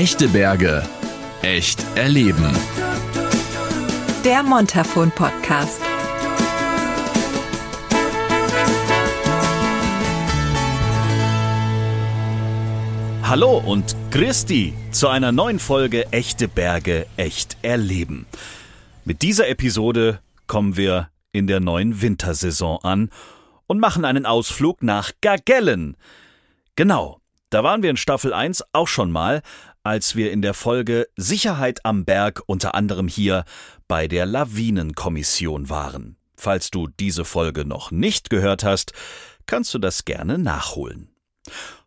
Echte Berge. Echt erleben. Der Montafon Podcast. Hallo und Christi zu einer neuen Folge Echte Berge, echt erleben. Mit dieser Episode kommen wir in der neuen Wintersaison an und machen einen Ausflug nach Gagellen. Genau, da waren wir in Staffel 1 auch schon mal, als wir in der Folge Sicherheit am Berg unter anderem hier bei der Lawinenkommission waren. Falls du diese Folge noch nicht gehört hast, kannst du das gerne nachholen.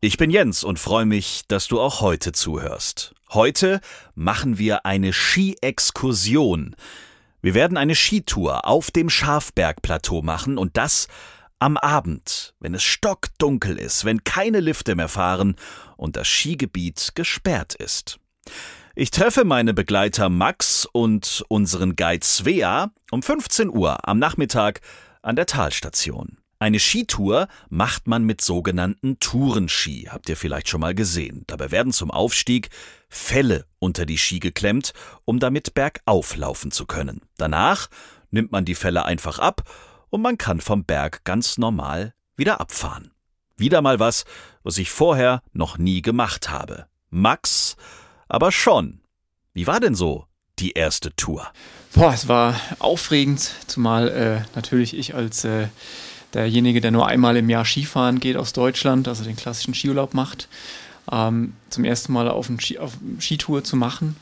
Ich bin Jens und freue mich, dass du auch heute zuhörst. Heute machen wir eine Ski-Exkursion. Wir werden eine Skitour auf dem Schafbergplateau machen und das am Abend, wenn es stockdunkel ist, wenn keine Lifte mehr fahren und das Skigebiet gesperrt ist. Ich treffe meine Begleiter Max und unseren Guide Svea um 15 Uhr am Nachmittag an der Talstation. Eine Skitour macht man mit sogenannten Tourenski, habt ihr vielleicht schon mal gesehen. Dabei werden zum Aufstieg Felle unter die Ski geklemmt, um damit bergauf laufen zu können. Danach nimmt man die Felle einfach ab und man kann vom Berg ganz normal wieder abfahren. Wieder mal was, was ich vorher noch nie gemacht habe. Max, aber schon. Wie war denn so die erste Tour? Boah, es war aufregend, zumal äh, natürlich ich als äh, derjenige, der nur einmal im Jahr Skifahren geht aus Deutschland, also den klassischen Skiurlaub macht, ähm, zum ersten Mal auf, ein Ski, Skitour zu machen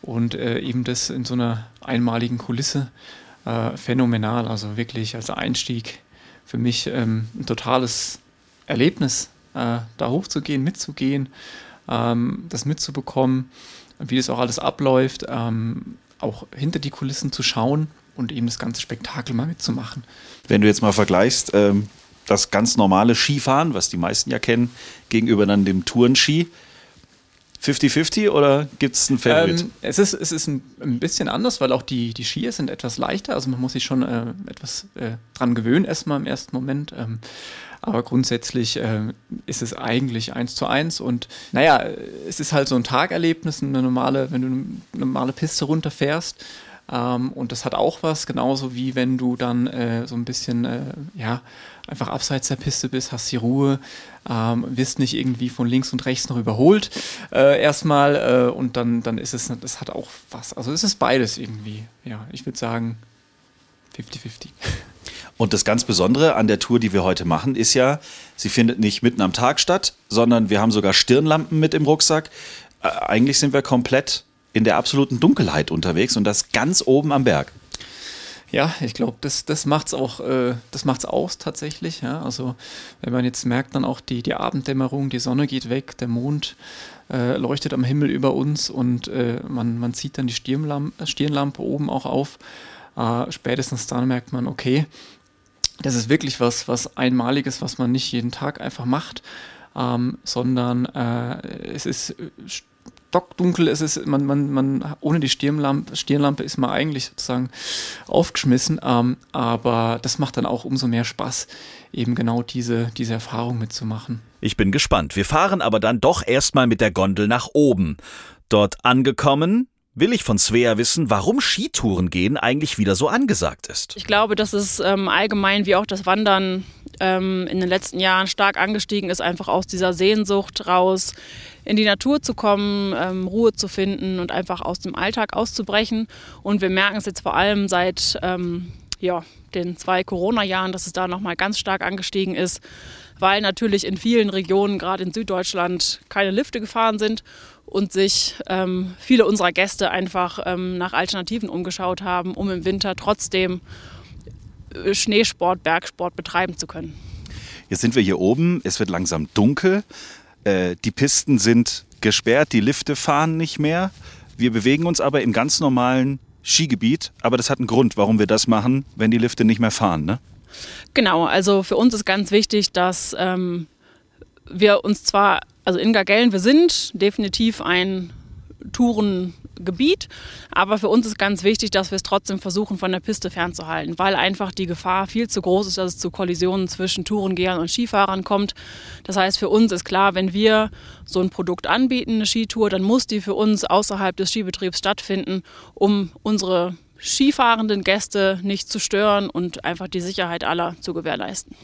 und äh, eben das in so einer einmaligen Kulisse äh, phänomenal. Also wirklich als Einstieg für mich ähm, ein totales Erlebnis, äh, da hochzugehen, mitzugehen, ähm, das mitzubekommen, wie das auch alles abläuft, ähm, auch hinter die Kulissen zu schauen und eben das ganze Spektakel mal mitzumachen. Wenn du jetzt mal vergleichst, ähm, das ganz normale Skifahren, was die meisten ja kennen, gegenüber dann dem Tourenski, 50-50 oder gibt es einen Favorit? Ähm, es ist, es ist ein, ein, bisschen anders, weil auch die, die Skier sind etwas leichter. Also man muss sich schon äh, etwas äh, dran gewöhnen, erstmal im ersten Moment. Ähm, aber grundsätzlich äh, ist es eigentlich eins zu eins. Und naja, es ist halt so ein Tagerlebnis, eine normale, wenn du eine normale Piste runterfährst. Ähm, und das hat auch was, genauso wie wenn du dann äh, so ein bisschen, äh, ja, einfach abseits der Piste bist, hast die Ruhe, ähm, wirst nicht irgendwie von links und rechts noch überholt äh, erstmal äh, und dann, dann ist es, das hat auch was. Also es ist beides irgendwie. Ja, ich würde sagen 50-50. Und das ganz Besondere an der Tour, die wir heute machen, ist ja, sie findet nicht mitten am Tag statt, sondern wir haben sogar Stirnlampen mit im Rucksack. Äh, eigentlich sind wir komplett in der absoluten Dunkelheit unterwegs und das ganz oben am Berg. Ja, ich glaube, das, das macht es auch, äh, das macht's aus tatsächlich. Ja? Also wenn man jetzt merkt, dann auch die, die Abenddämmerung, die Sonne geht weg, der Mond äh, leuchtet am Himmel über uns und äh, man, man zieht dann die Stirnlampe, Stirnlampe oben auch auf. Äh, spätestens dann merkt man, okay, das ist wirklich was, was Einmaliges, was man nicht jeden Tag einfach macht, ähm, sondern äh, es ist stockdunkel ist es, man, man, man, ohne die Stirnlampe, Stirnlampe ist man eigentlich sozusagen aufgeschmissen, ähm, aber das macht dann auch umso mehr Spaß, eben genau diese, diese Erfahrung mitzumachen. Ich bin gespannt. Wir fahren aber dann doch erstmal mit der Gondel nach oben. Dort angekommen, will ich von Svea wissen, warum Skitouren gehen eigentlich wieder so angesagt ist. Ich glaube, dass es ähm, allgemein wie auch das Wandern ähm, in den letzten Jahren stark angestiegen ist, einfach aus dieser Sehnsucht raus in die Natur zu kommen, ähm, Ruhe zu finden und einfach aus dem Alltag auszubrechen. Und wir merken es jetzt vor allem seit ähm, ja, den zwei Corona-Jahren, dass es da nochmal ganz stark angestiegen ist, weil natürlich in vielen Regionen, gerade in Süddeutschland, keine Lifte gefahren sind und sich ähm, viele unserer Gäste einfach ähm, nach Alternativen umgeschaut haben, um im Winter trotzdem äh, Schneesport, Bergsport betreiben zu können. Jetzt sind wir hier oben, es wird langsam dunkel, äh, die Pisten sind gesperrt, die Lifte fahren nicht mehr. Wir bewegen uns aber im ganz normalen Skigebiet, aber das hat einen Grund, warum wir das machen, wenn die Lifte nicht mehr fahren, ne? Genau, also für uns ist ganz wichtig, dass ähm, wir uns zwar, also in Gargellen, wir sind definitiv ein Touren Gebiet. Aber für uns ist ganz wichtig, dass wir es trotzdem versuchen, von der Piste fernzuhalten, weil einfach die Gefahr viel zu groß ist, dass es zu Kollisionen zwischen Tourengehern und Skifahrern kommt. Das heißt, für uns ist klar, wenn wir so ein Produkt anbieten, eine Skitour, dann muss die für uns außerhalb des Skibetriebs stattfinden, um unsere skifahrenden Gäste nicht zu stören und einfach die Sicherheit aller zu gewährleisten.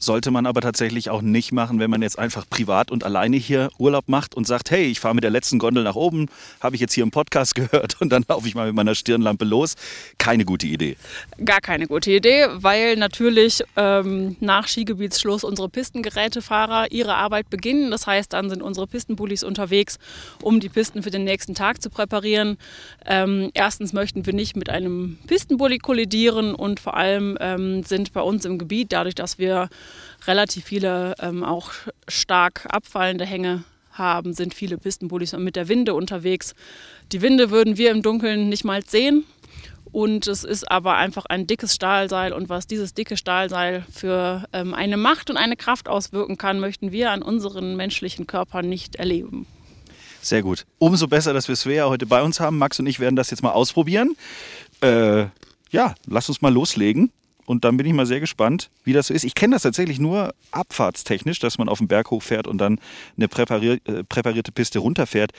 Sollte man aber tatsächlich auch nicht machen, wenn man jetzt einfach privat und alleine hier Urlaub macht und sagt, hey, ich fahre mit der letzten Gondel nach oben, habe ich jetzt hier im Podcast gehört und dann laufe ich mal mit meiner Stirnlampe los. Keine gute Idee. Gar keine gute Idee, weil natürlich ähm, nach Skigebietsschluss unsere Pistengerätefahrer ihre Arbeit beginnen. Das heißt, dann sind unsere Pistenbullis unterwegs, um die Pisten für den nächsten Tag zu präparieren. Ähm, erstens möchten wir nicht mit einem Pistenbully kollidieren und vor allem ähm, sind bei uns im Gebiet, dadurch, dass wir relativ viele ähm, auch stark abfallende Hänge haben, sind viele Pistenbullis mit der Winde unterwegs. Die Winde würden wir im Dunkeln nicht mal sehen. Und es ist aber einfach ein dickes Stahlseil. Und was dieses dicke Stahlseil für ähm, eine Macht und eine Kraft auswirken kann, möchten wir an unseren menschlichen Körpern nicht erleben. Sehr gut. Umso besser, dass wir Svea heute bei uns haben. Max und ich werden das jetzt mal ausprobieren. Äh, ja, lass uns mal loslegen. Und dann bin ich mal sehr gespannt, wie das so ist. Ich kenne das tatsächlich nur abfahrtstechnisch, dass man auf den Berg hochfährt und dann eine präparier äh, präparierte Piste runterfährt.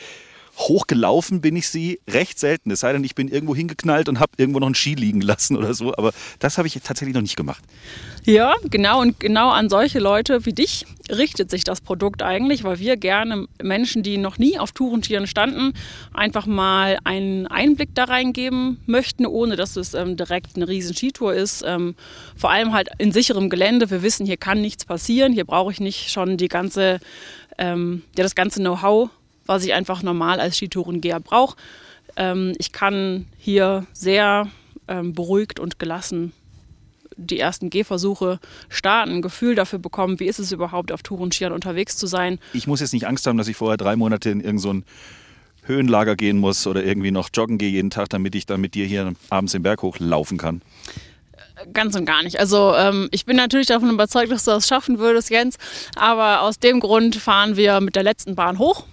Hochgelaufen bin ich sie recht selten. Es sei denn, ich bin irgendwo hingeknallt und habe irgendwo noch einen Ski liegen lassen oder so. Aber das habe ich tatsächlich noch nicht gemacht. Ja, genau. Und genau an solche Leute wie dich richtet sich das Produkt eigentlich, weil wir gerne Menschen, die noch nie auf Tourentieren standen, einfach mal einen Einblick da reingeben möchten, ohne dass es ähm, direkt eine riesen Skitour ist. Ähm, vor allem halt in sicherem Gelände. Wir wissen, hier kann nichts passieren. Hier brauche ich nicht schon die ganze, ähm, ja, das ganze Know-how was ich einfach normal als Skitourengeher brauche. Ähm, ich kann hier sehr ähm, beruhigt und gelassen die ersten Gehversuche starten, ein Gefühl dafür bekommen, wie ist es überhaupt auf Tourenskiern unterwegs zu sein. Ich muss jetzt nicht Angst haben, dass ich vorher drei Monate in irgendein so Höhenlager gehen muss oder irgendwie noch joggen gehe jeden Tag, damit ich dann mit dir hier abends den Berg hochlaufen kann. Ganz und gar nicht. Also ähm, ich bin natürlich davon überzeugt, dass du das schaffen würdest, Jens. Aber aus dem Grund fahren wir mit der letzten Bahn hoch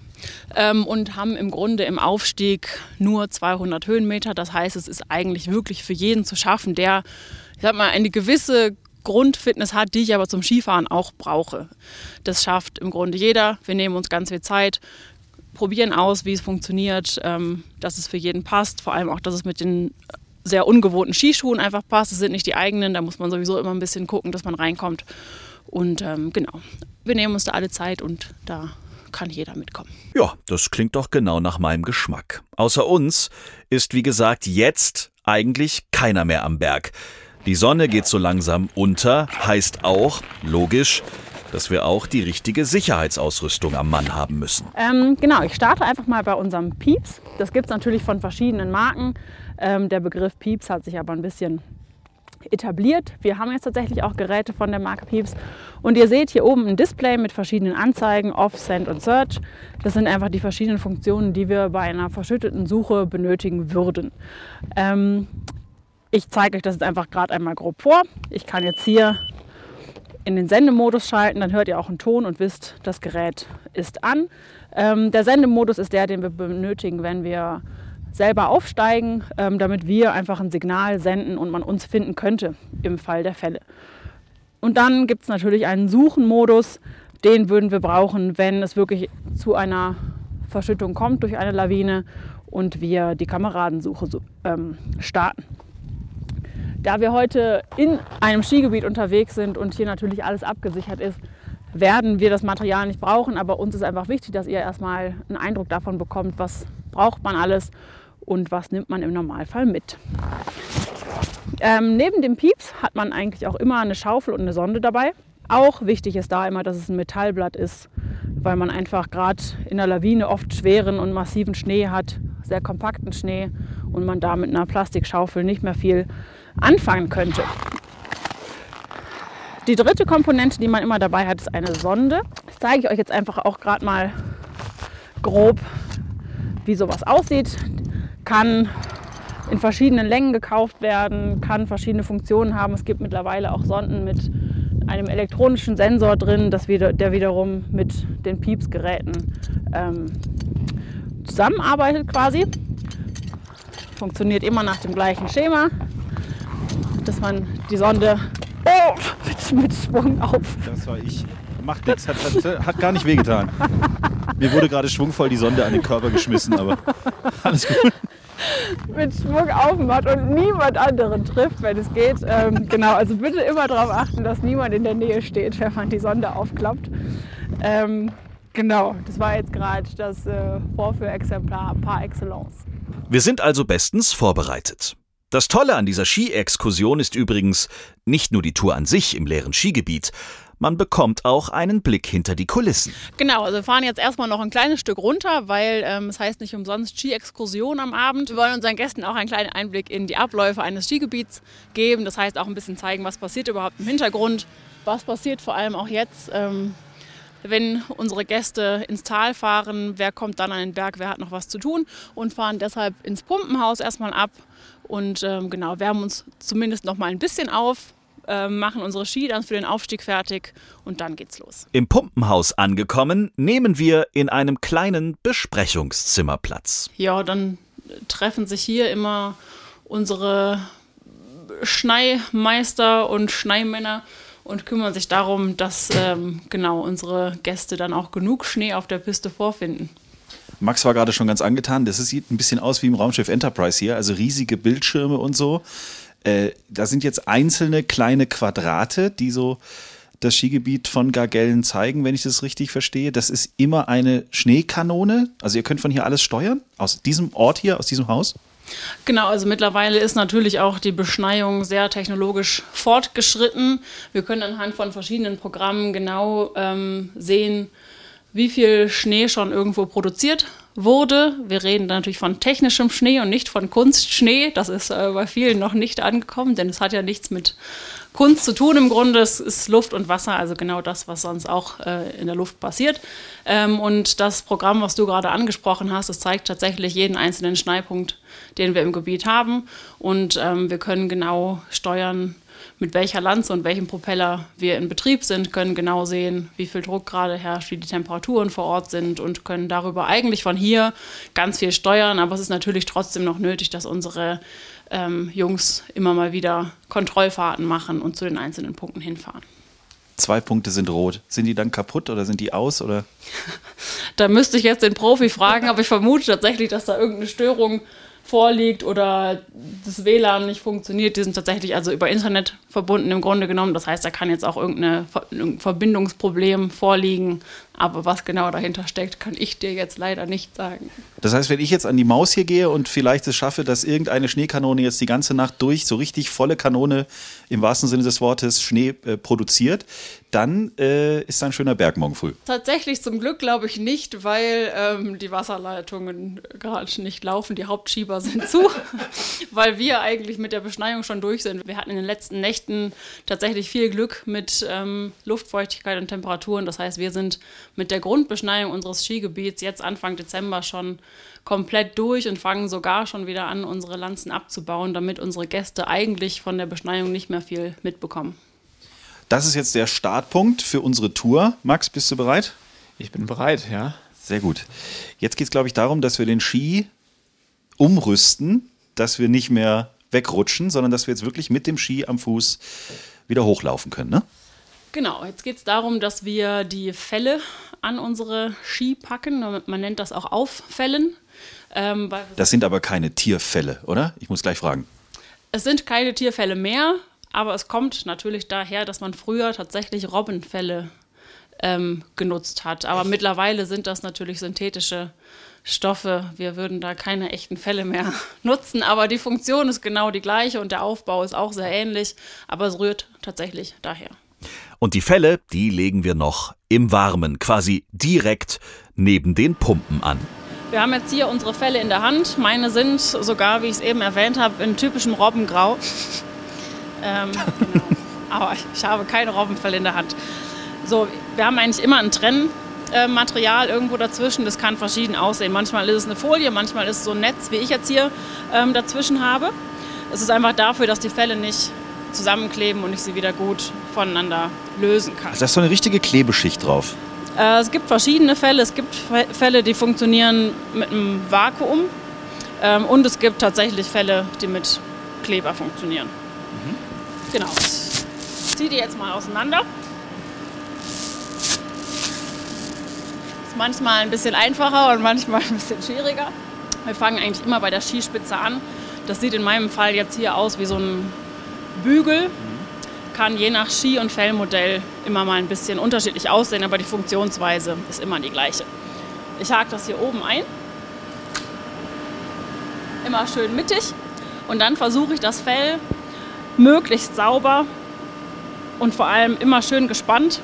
ähm, und haben im Grunde im Aufstieg nur 200 Höhenmeter. Das heißt, es ist eigentlich wirklich für jeden zu schaffen, der, ich sag mal, eine gewisse Grundfitness hat, die ich aber zum Skifahren auch brauche. Das schafft im Grunde jeder. Wir nehmen uns ganz viel Zeit, probieren aus, wie es funktioniert, ähm, dass es für jeden passt. Vor allem auch, dass es mit den sehr ungewohnten Skischuhen einfach passt. Es sind nicht die eigenen, da muss man sowieso immer ein bisschen gucken, dass man reinkommt. Und ähm, genau, wir nehmen uns da alle Zeit und da kann jeder mitkommen. Ja, das klingt doch genau nach meinem Geschmack. Außer uns ist, wie gesagt, jetzt eigentlich keiner mehr am Berg. Die Sonne geht so langsam unter, heißt auch, logisch, dass wir auch die richtige Sicherheitsausrüstung am Mann haben müssen. Ähm, genau, ich starte einfach mal bei unserem Pieps. Das gibt es natürlich von verschiedenen Marken. Ähm, der Begriff Pieps hat sich aber ein bisschen etabliert. Wir haben jetzt tatsächlich auch Geräte von der Marke Pieps. Und ihr seht hier oben ein Display mit verschiedenen Anzeigen, Off, Send und Search. Das sind einfach die verschiedenen Funktionen, die wir bei einer verschütteten Suche benötigen würden. Ähm, ich zeige euch das jetzt einfach gerade einmal grob vor. Ich kann jetzt hier in den Sendemodus schalten, dann hört ihr auch einen Ton und wisst, das Gerät ist an. Ähm, der Sendemodus ist der, den wir benötigen, wenn wir selber aufsteigen, ähm, damit wir einfach ein Signal senden und man uns finden könnte im Fall der Fälle. Und dann gibt es natürlich einen Suchenmodus, den würden wir brauchen, wenn es wirklich zu einer Verschüttung kommt durch eine Lawine und wir die Kameradensuche ähm, starten. Da wir heute in einem Skigebiet unterwegs sind und hier natürlich alles abgesichert ist, werden wir das Material nicht brauchen, aber uns ist einfach wichtig, dass ihr erstmal einen Eindruck davon bekommt, was braucht man alles und was nimmt man im Normalfall mit. Ähm, neben dem Pieps hat man eigentlich auch immer eine Schaufel und eine Sonde dabei. Auch wichtig ist da immer, dass es ein Metallblatt ist, weil man einfach gerade in der Lawine oft schweren und massiven Schnee hat, sehr kompakten Schnee und man da mit einer Plastikschaufel nicht mehr viel anfangen könnte. Die dritte Komponente, die man immer dabei hat, ist eine Sonde. Das zeige ich euch jetzt einfach auch gerade mal grob, wie sowas aussieht kann in verschiedenen Längen gekauft werden, kann verschiedene Funktionen haben. Es gibt mittlerweile auch Sonden mit einem elektronischen Sensor drin, das wieder, der wiederum mit den Pieps-Geräten ähm, zusammenarbeitet quasi. funktioniert immer nach dem gleichen Schema, dass man die Sonde oh, mit, mit Schwung auf. Das war ich. Macht nichts, hat, hat, hat gar nicht wehgetan. Mir wurde gerade schwungvoll die Sonde an den Körper geschmissen, aber alles gut. Mit Schwung aufmacht und niemand anderen trifft, wenn es geht. Ähm, genau, also bitte immer darauf achten, dass niemand in der Nähe steht, wenn man die Sonde aufklappt. Ähm, genau, das war jetzt gerade das äh, Vorführexemplar par excellence. Wir sind also bestens vorbereitet. Das Tolle an dieser Ski-Exkursion ist übrigens nicht nur die Tour an sich im leeren Skigebiet, man bekommt auch einen Blick hinter die Kulissen. Genau, also wir fahren jetzt erstmal noch ein kleines Stück runter, weil ähm, es heißt nicht umsonst Ski-Exkursion am Abend. Wir wollen unseren Gästen auch einen kleinen Einblick in die Abläufe eines Skigebiets geben. Das heißt auch ein bisschen zeigen, was passiert überhaupt im Hintergrund, was passiert vor allem auch jetzt. Ähm, wenn unsere Gäste ins Tal fahren, wer kommt dann an den Berg, wer hat noch was zu tun und fahren deshalb ins Pumpenhaus erstmal ab und ähm, genau, wärmen uns zumindest noch mal ein bisschen auf, äh, machen unsere Ski dann für den Aufstieg fertig und dann geht's los. Im Pumpenhaus angekommen, nehmen wir in einem kleinen Besprechungszimmer Platz. Ja, dann treffen sich hier immer unsere Schneimeister und Schneimänner und kümmern sich darum, dass ähm, genau unsere Gäste dann auch genug Schnee auf der Piste vorfinden. Max war gerade schon ganz angetan. Das sieht ein bisschen aus wie im Raumschiff Enterprise hier, also riesige Bildschirme und so. Äh, da sind jetzt einzelne kleine Quadrate, die so das Skigebiet von Gargellen zeigen, wenn ich das richtig verstehe. Das ist immer eine Schneekanone. Also ihr könnt von hier alles steuern, aus diesem Ort hier, aus diesem Haus. Genau, also mittlerweile ist natürlich auch die Beschneiung sehr technologisch fortgeschritten. Wir können anhand von verschiedenen Programmen genau ähm, sehen, wie viel Schnee schon irgendwo produziert wurde. Wir reden natürlich von technischem Schnee und nicht von Kunstschnee. Das ist äh, bei vielen noch nicht angekommen, denn es hat ja nichts mit Kunst zu tun im Grunde. Es ist Luft und Wasser, also genau das, was sonst auch äh, in der Luft passiert. Ähm, und das Programm, was du gerade angesprochen hast, das zeigt tatsächlich jeden einzelnen Schneepunkt, den wir im Gebiet haben. Und ähm, wir können genau steuern, mit welcher Lanze und welchem Propeller wir in Betrieb sind, können genau sehen, wie viel Druck gerade herrscht, wie die Temperaturen vor Ort sind und können darüber eigentlich von hier ganz viel steuern. Aber es ist natürlich trotzdem noch nötig, dass unsere ähm, Jungs immer mal wieder Kontrollfahrten machen und zu den einzelnen Punkten hinfahren. Zwei Punkte sind rot. Sind die dann kaputt oder sind die aus? Oder? da müsste ich jetzt den Profi fragen, aber ich vermute tatsächlich, dass da irgendeine Störung vorliegt oder das WLAN nicht funktioniert. Die sind tatsächlich also über Internet verbunden im Grunde genommen. Das heißt, da kann jetzt auch irgendein Verbindungsproblem vorliegen. Aber was genau dahinter steckt, kann ich dir jetzt leider nicht sagen. Das heißt, wenn ich jetzt an die Maus hier gehe und vielleicht es schaffe, dass irgendeine Schneekanone jetzt die ganze Nacht durch so richtig volle Kanone im wahrsten Sinne des Wortes Schnee äh, produziert, dann äh, ist da ein schöner Berg morgen früh. Tatsächlich zum Glück glaube ich nicht, weil ähm, die Wasserleitungen gerade nicht laufen. Die Hauptschieber sind zu, weil wir eigentlich mit der Beschneiung schon durch sind. Wir hatten in den letzten Nächten tatsächlich viel Glück mit ähm, Luftfeuchtigkeit und Temperaturen. Das heißt, wir sind mit der Grundbeschneiung unseres Skigebiets jetzt Anfang Dezember schon komplett durch und fangen sogar schon wieder an, unsere Lanzen abzubauen, damit unsere Gäste eigentlich von der Beschneiung nicht mehr viel mitbekommen. Das ist jetzt der Startpunkt für unsere Tour. Max, bist du bereit? Ich bin bereit, ja. Sehr gut. Jetzt geht es, glaube ich, darum, dass wir den Ski umrüsten, dass wir nicht mehr wegrutschen, sondern dass wir jetzt wirklich mit dem Ski am Fuß wieder hochlaufen können, ne? Genau, jetzt geht es darum, dass wir die Felle an unsere Ski packen. Man nennt das auch Auffällen. Ähm, das sind aber keine Tierfälle, oder? Ich muss gleich fragen. Es sind keine Tierfälle mehr, aber es kommt natürlich daher, dass man früher tatsächlich Robbenfälle ähm, genutzt hat. Aber Echt? mittlerweile sind das natürlich synthetische Stoffe. Wir würden da keine echten Fälle mehr nutzen, aber die Funktion ist genau die gleiche und der Aufbau ist auch sehr ähnlich, aber es rührt tatsächlich daher. Und die Fälle, die legen wir noch im Warmen, quasi direkt neben den Pumpen an. Wir haben jetzt hier unsere Fälle in der Hand. Meine sind sogar, wie ich es eben erwähnt habe, in typischem Robbengrau. Ähm, genau. Aber ich habe keine Robbenfälle in der Hand. So, wir haben eigentlich immer ein Trennmaterial irgendwo dazwischen. Das kann verschieden aussehen. Manchmal ist es eine Folie, manchmal ist es so ein Netz, wie ich jetzt hier ähm, dazwischen habe. Es ist einfach dafür, dass die Fälle nicht zusammenkleben und ich sie wieder gut voneinander lösen kann. Also da ist so eine richtige Klebeschicht drauf. Äh, es gibt verschiedene Fälle. Es gibt Fälle, die funktionieren mit einem Vakuum. Ähm, und es gibt tatsächlich Fälle, die mit Kleber funktionieren. Genau. Ich ziehe die jetzt mal auseinander. Ist manchmal ein bisschen einfacher und manchmal ein bisschen schwieriger. Wir fangen eigentlich immer bei der Skispitze an. Das sieht in meinem Fall jetzt hier aus wie so ein Bügel. Kann je nach Ski- und Fellmodell immer mal ein bisschen unterschiedlich aussehen, aber die Funktionsweise ist immer die gleiche. Ich hake das hier oben ein. Immer schön mittig. Und dann versuche ich das Fell möglichst sauber und vor allem immer schön gespannt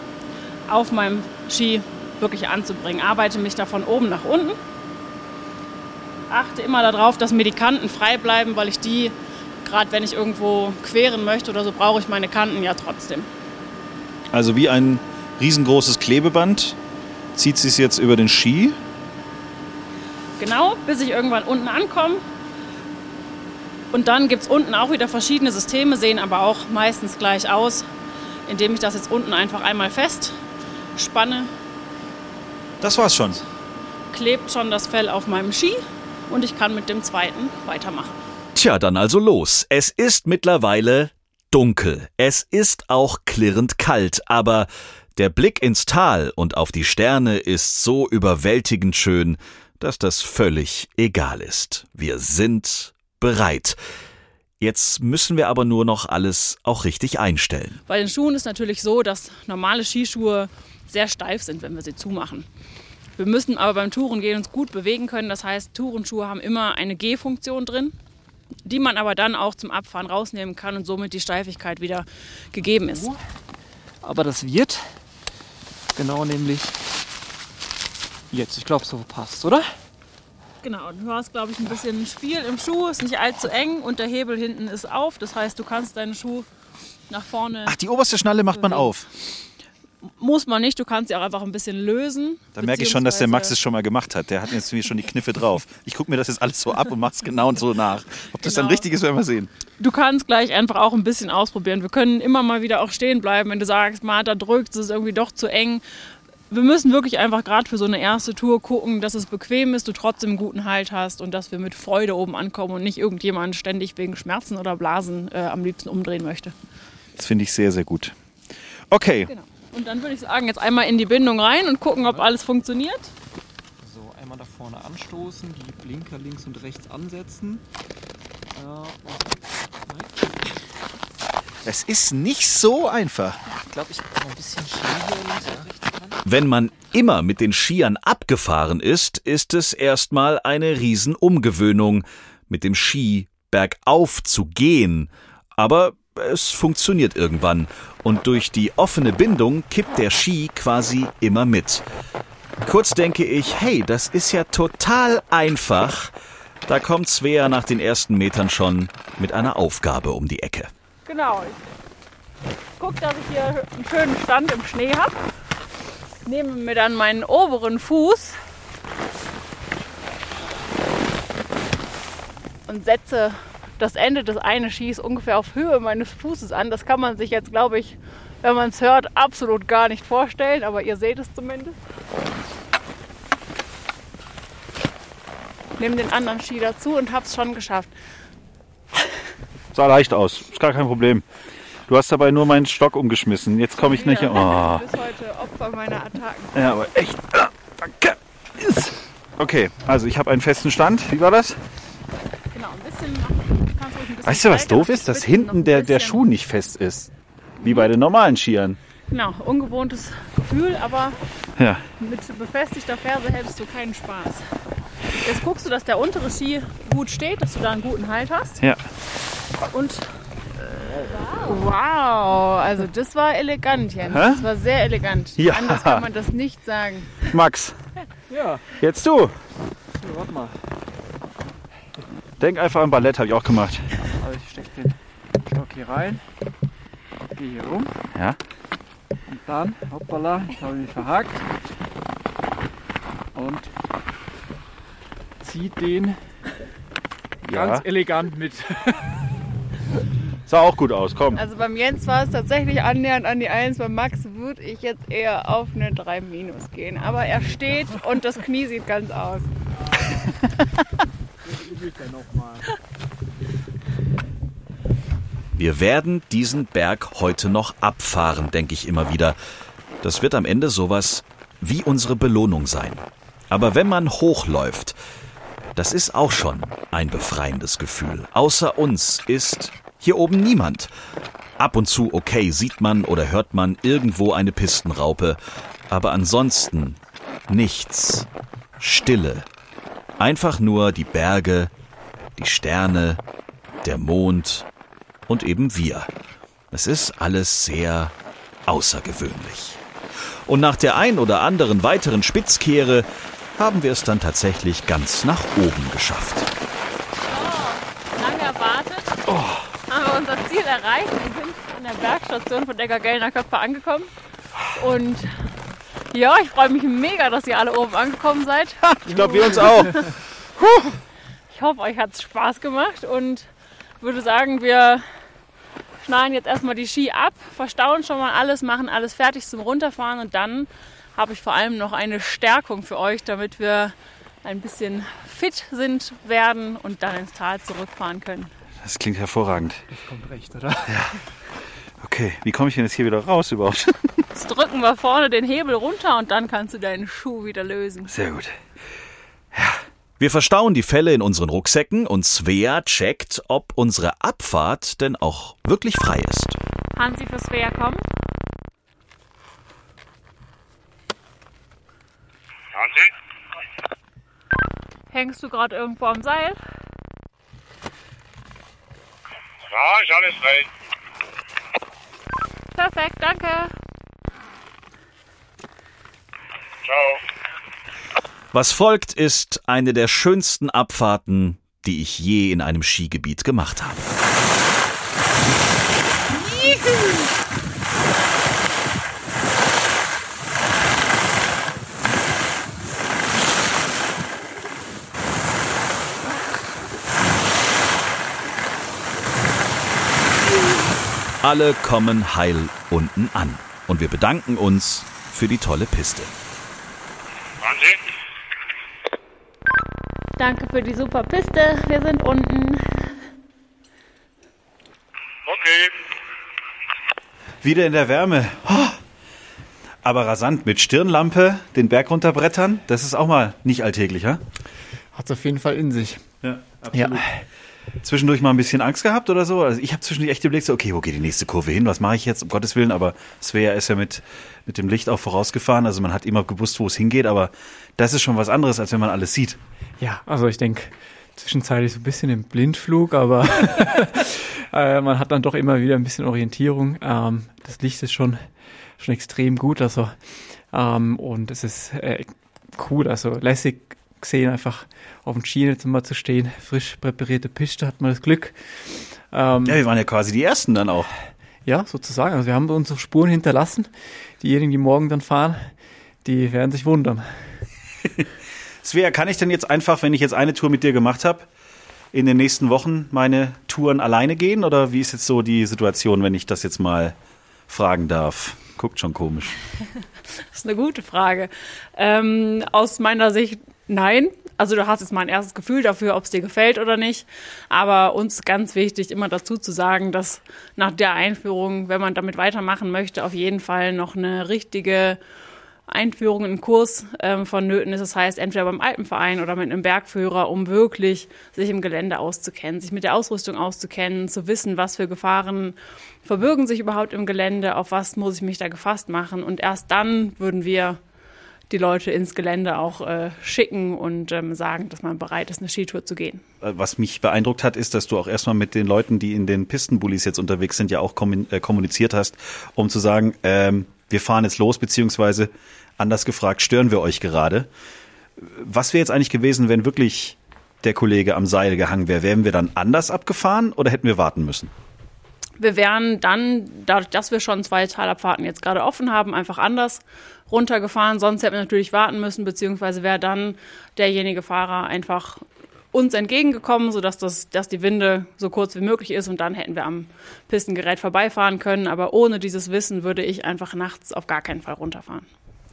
auf meinem Ski wirklich anzubringen. Arbeite mich da von oben nach unten. Achte immer darauf, dass mir die Kanten frei bleiben, weil ich die, gerade wenn ich irgendwo queren möchte oder so, brauche ich meine Kanten ja trotzdem. Also wie ein riesengroßes Klebeband zieht sie es jetzt über den Ski. Genau, bis ich irgendwann unten ankomme. Und dann gibt es unten auch wieder verschiedene Systeme, sehen aber auch meistens gleich aus, indem ich das jetzt unten einfach einmal fest spanne, Das war's schon. klebt schon das Fell auf meinem Ski und ich kann mit dem zweiten weitermachen. Tja, dann also los. Es ist mittlerweile dunkel. Es ist auch klirrend kalt, aber der Blick ins Tal und auf die Sterne ist so überwältigend schön, dass das völlig egal ist. Wir sind bereit. Jetzt müssen wir aber nur noch alles auch richtig einstellen. Bei den Schuhen ist natürlich so, dass normale Skischuhe sehr steif sind, wenn wir sie zumachen. Wir müssen aber beim Tourengehen uns gut bewegen können. Das heißt, Tourenschuhe haben immer eine G-Funktion drin, die man aber dann auch zum Abfahren rausnehmen kann und somit die Steifigkeit wieder gegeben ist. Aber das wird genau nämlich jetzt. Ich glaube, so passt, oder? Genau, du hast, glaube ich, ein bisschen Spiel im Schuh, ist nicht allzu eng und der Hebel hinten ist auf. Das heißt, du kannst deinen Schuh nach vorne. Ach, die oberste Schnalle macht man auf. Muss man nicht, du kannst sie auch einfach ein bisschen lösen. Da merke ich schon, dass der Max es schon mal gemacht hat. Der hat jetzt mir schon die Kniffe drauf. Ich gucke mir das jetzt alles so ab und mache es genau so nach. Ob das dann Genau. richtig ist, werden wir sehen. Du kannst gleich einfach auch ein bisschen ausprobieren. Wir können immer mal wieder auch stehen bleiben, wenn du sagst, mal da drückt, es ist irgendwie doch zu eng. Wir müssen wirklich einfach gerade für so eine erste Tour gucken, dass es bequem ist, du trotzdem einen guten Halt hast und dass wir mit Freude oben ankommen und nicht irgendjemand ständig wegen Schmerzen oder Blasen äh, am liebsten umdrehen möchte. Das finde ich sehr, sehr gut. Okay, Genau. Und dann würde ich sagen, jetzt einmal in die Bindung rein und gucken, ob alles funktioniert. So, einmal da vorne anstoßen, die Blinker links und rechts ansetzen. Äh, und es ist nicht so einfach. ich glaube, ich habe ein bisschen Schnee hier links und rechts. Wenn man immer mit den Skiern abgefahren ist, ist es erstmal eine Riesenumgewöhnung, mit dem Ski bergauf zu gehen. Aber es funktioniert irgendwann und durch die offene Bindung kippt der Ski quasi immer mit. Kurz denke ich, hey, das ist ja total einfach. Da kommt Svea nach den ersten Metern schon mit einer Aufgabe um die Ecke. Genau. Ich gucke, dass ich hier einen schönen Stand im Schnee habe. Nehme mir dann meinen oberen Fuß und setze das Ende des einen Skis ungefähr auf Höhe meines Fußes an. Das kann man sich jetzt, glaube ich, wenn man es hört, absolut gar nicht vorstellen, aber ihr seht es zumindest. Nehme den anderen Ski dazu und habe es schon geschafft. Sah leicht aus, ist gar kein Problem. Du hast dabei nur meinen Stock umgeschmissen. Jetzt komme ich nicht. Oh. Du bist heute Opfer meiner Attacken. Ja, aber echt. Ah, danke. Okay, also ich habe einen festen Stand. Wie war das? Genau, ein bisschen ein bisschen Weißt du, was doof ist? Dass hinten der, der Schuh nicht fest ist. Wie bei den normalen Skiern. Genau, ungewohntes Gefühl, aber Ja. mit befestigter Ferse hättest du keinen Spaß. Jetzt guckst du, dass der untere Ski gut steht, dass du da einen guten Halt hast. Ja. Und wow, also das war elegant, Jens. Hä? Das war sehr elegant. Ja. Anders kann man das nicht sagen. Max, Ja, jetzt du. so, warte mal. Denk einfach an Ballett, habe ich auch gemacht. Also ich stecke den Stock hier rein, gehe hier rum Ja. und dann, hoppala, jetzt habe ich mich verhakt und zieht den ganz Ja. elegant mit. Sah auch gut aus, komm. Also beim Jens war es tatsächlich annähernd an die 1, beim Max würde ich jetzt eher auf eine 3 minus gehen. Aber er steht und das Knie sieht ganz aus. Wir werden diesen Berg heute noch abfahren, denke ich immer wieder. Das wird am Ende sowas wie unsere Belohnung sein. Aber wenn man hochläuft, das ist auch schon ein befreiendes Gefühl. Außer uns ist hier oben niemand. Ab und zu, okay, sieht man oder hört man irgendwo eine Pistenraupe, aber ansonsten nichts. Stille. Einfach nur die Berge, die Sterne, der Mond und eben wir. Es ist alles sehr außergewöhnlich. Und nach der ein oder anderen weiteren Spitzkehre haben wir es dann tatsächlich ganz nach oben geschafft. Oh, lange erwartet. Haben wir unser Ziel erreicht. Wir sind an der Bergstation von Decker Gellner Köpfe angekommen. Und ja, ich freue mich mega, dass ihr alle oben angekommen seid. Ich glaube, wir uns auch. Ich hoffe, euch hat es Spaß gemacht und würde sagen, wir schneiden jetzt erstmal die Ski ab, verstauen schon mal alles, machen alles fertig zum Runterfahren und dann habe ich vor allem noch eine Stärkung für euch, damit wir ein bisschen fit sind werden und dann ins Tal zurückfahren können. Das klingt hervorragend. Das kommt recht, oder? Okay, wie komme ich denn jetzt hier wieder raus überhaupt? Jetzt drücken wir vorne den Hebel runter und dann kannst du deinen Schuh wieder lösen. Sehr gut. Ja. Wir verstauen die Fälle in unseren Rucksäcken und Svea checkt, ob unsere Abfahrt denn auch wirklich frei ist. Hansi für Svea kommen. Hansi? Hängst du gerade irgendwo am Seil? Ja, ist alles frei. Perfekt, danke. Ciao. Was folgt, ist eine der schönsten Abfahrten, die ich je in einem Skigebiet gemacht habe. Alle kommen heil unten an und wir bedanken uns für die tolle Piste. Hansi? Danke für die super Piste. Wir sind unten. Okay. Wieder in der Wärme. Oh. Aber rasant mit Stirnlampe den Berg runterbrettern, das ist auch mal nicht alltäglich, ha? Hat es auf jeden Fall in sich. Ja, absolut. Zwischendurch mal ein bisschen Angst gehabt oder so? Also ich habe zwischendurch echt überlegt, so, okay, wo geht die nächste Kurve hin? Was mache ich jetzt, um Gottes Willen? Aber Svea ist ja mit, mit dem Licht auch vorausgefahren, also man hat immer gewusst, wo es hingeht, aber das ist schon was anderes, als wenn man alles sieht. Ja, also ich denke, zwischenzeitlich so ein bisschen im Blindflug, aber äh, man hat dann doch immer wieder ein bisschen Orientierung. Ähm, das Licht ist schon, schon extrem gut, also ähm, und es ist äh, cool, also lässig gesehen, einfach auf dem Ski jetzt immer zu stehen, frisch präparierte Piste, hat man das Glück. Ähm, Ja, wir waren ja quasi die Ersten dann auch. ja, sozusagen. Also wir haben unsere Spuren hinterlassen. Diejenigen, die morgen dann fahren, die werden sich wundern. Svea, kann ich denn jetzt einfach, wenn ich jetzt eine Tour mit dir gemacht habe, in den nächsten Wochen meine Touren alleine gehen? Oder wie ist jetzt so die Situation, wenn ich das jetzt mal fragen darf? Guckt schon komisch. Das ist eine gute Frage. Ähm, aus meiner Sicht nein. Also du hast jetzt mal ein erstes Gefühl dafür, ob es dir gefällt oder nicht. Aber uns ganz wichtig, immer dazu zu sagen, dass nach der Einführung, wenn man damit weitermachen möchte, auf jeden Fall noch eine richtige Einführung in Kurs ähm, vonnöten ist. Das heißt, entweder beim Alpenverein oder mit einem Bergführer, um wirklich sich im Gelände auszukennen, sich mit der Ausrüstung auszukennen, zu wissen, was für Gefahren verbirgen sich überhaupt im Gelände, auf was muss ich mich da gefasst machen. Und erst dann würden wir die Leute ins Gelände auch äh, schicken und ähm, sagen, dass man bereit ist, eine Skitour zu gehen. Was mich beeindruckt hat, ist, dass du auch erstmal mit den Leuten, die in den Pistenbullis jetzt unterwegs sind, ja auch äh, kommuniziert hast, um zu sagen, ähm, wir fahren jetzt los, beziehungsweise anders gefragt, stören wir euch gerade? Was wäre jetzt eigentlich gewesen, wenn wirklich der Kollege am Seil gehangen wäre? Wären wir dann anders abgefahren oder hätten wir warten müssen? Wir wären dann, dadurch, dass wir schon zwei Talabfahrten jetzt gerade offen haben, einfach anders runtergefahren. Sonst hätten wir natürlich warten müssen, beziehungsweise wäre dann derjenige Fahrer einfach uns entgegengekommen, sodass das, dass die Winde so kurz wie möglich ist und dann hätten wir am Pistengerät vorbeifahren können. Aber ohne dieses Wissen würde ich einfach nachts auf gar keinen Fall runterfahren.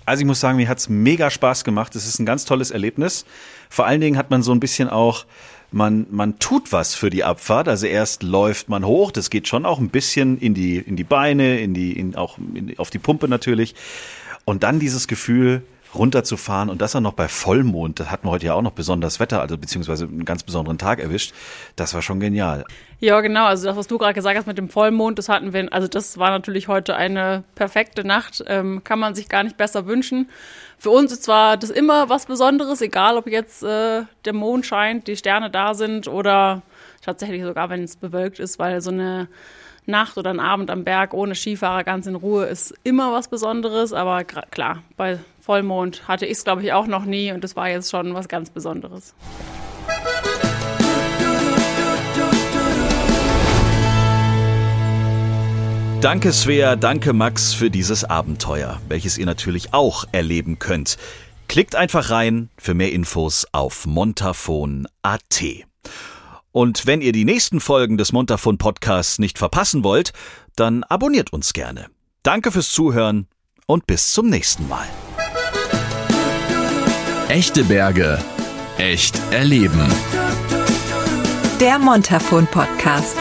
Also ich muss sagen, mir hat's mega Spaß gemacht. Es ist ein ganz tolles Erlebnis. Vor allen Dingen hat man so ein bisschen auch man, man tut was für die Abfahrt. Also erst läuft man hoch, das geht schon auch ein bisschen in die, in die Beine, in die, in, auch in, auf die Pumpe natürlich. Und dann dieses Gefühl, runterzufahren und das dann noch bei Vollmond, das hatten wir heute ja auch noch besonders Wetter, also beziehungsweise einen ganz besonderen Tag erwischt. Das war schon genial. Ja, genau. Also das, was du gerade gesagt hast mit dem Vollmond, das hatten wir, also das war natürlich heute eine perfekte Nacht. Ähm, kann man sich gar nicht besser wünschen. Für uns ist zwar das immer was Besonderes, egal ob jetzt äh, der Mond scheint, die Sterne da sind oder tatsächlich sogar, wenn es bewölkt ist, weil so eine Nacht oder ein Abend am Berg ohne Skifahrer ganz in Ruhe ist immer was Besonderes. Aber klar, bei Vollmond hatte ich es, glaube ich, auch noch nie und das war jetzt schon was ganz Besonderes. Danke Svea, danke Max für dieses Abenteuer, welches ihr natürlich auch erleben könnt. Klickt einfach rein für mehr Infos auf montafon.at. Und wenn ihr die nächsten Folgen des Montafon Podcasts nicht verpassen wollt, dann abonniert uns gerne. Danke fürs Zuhören und bis zum nächsten Mal. Echte Berge, echt erleben. Der Montafon Podcast.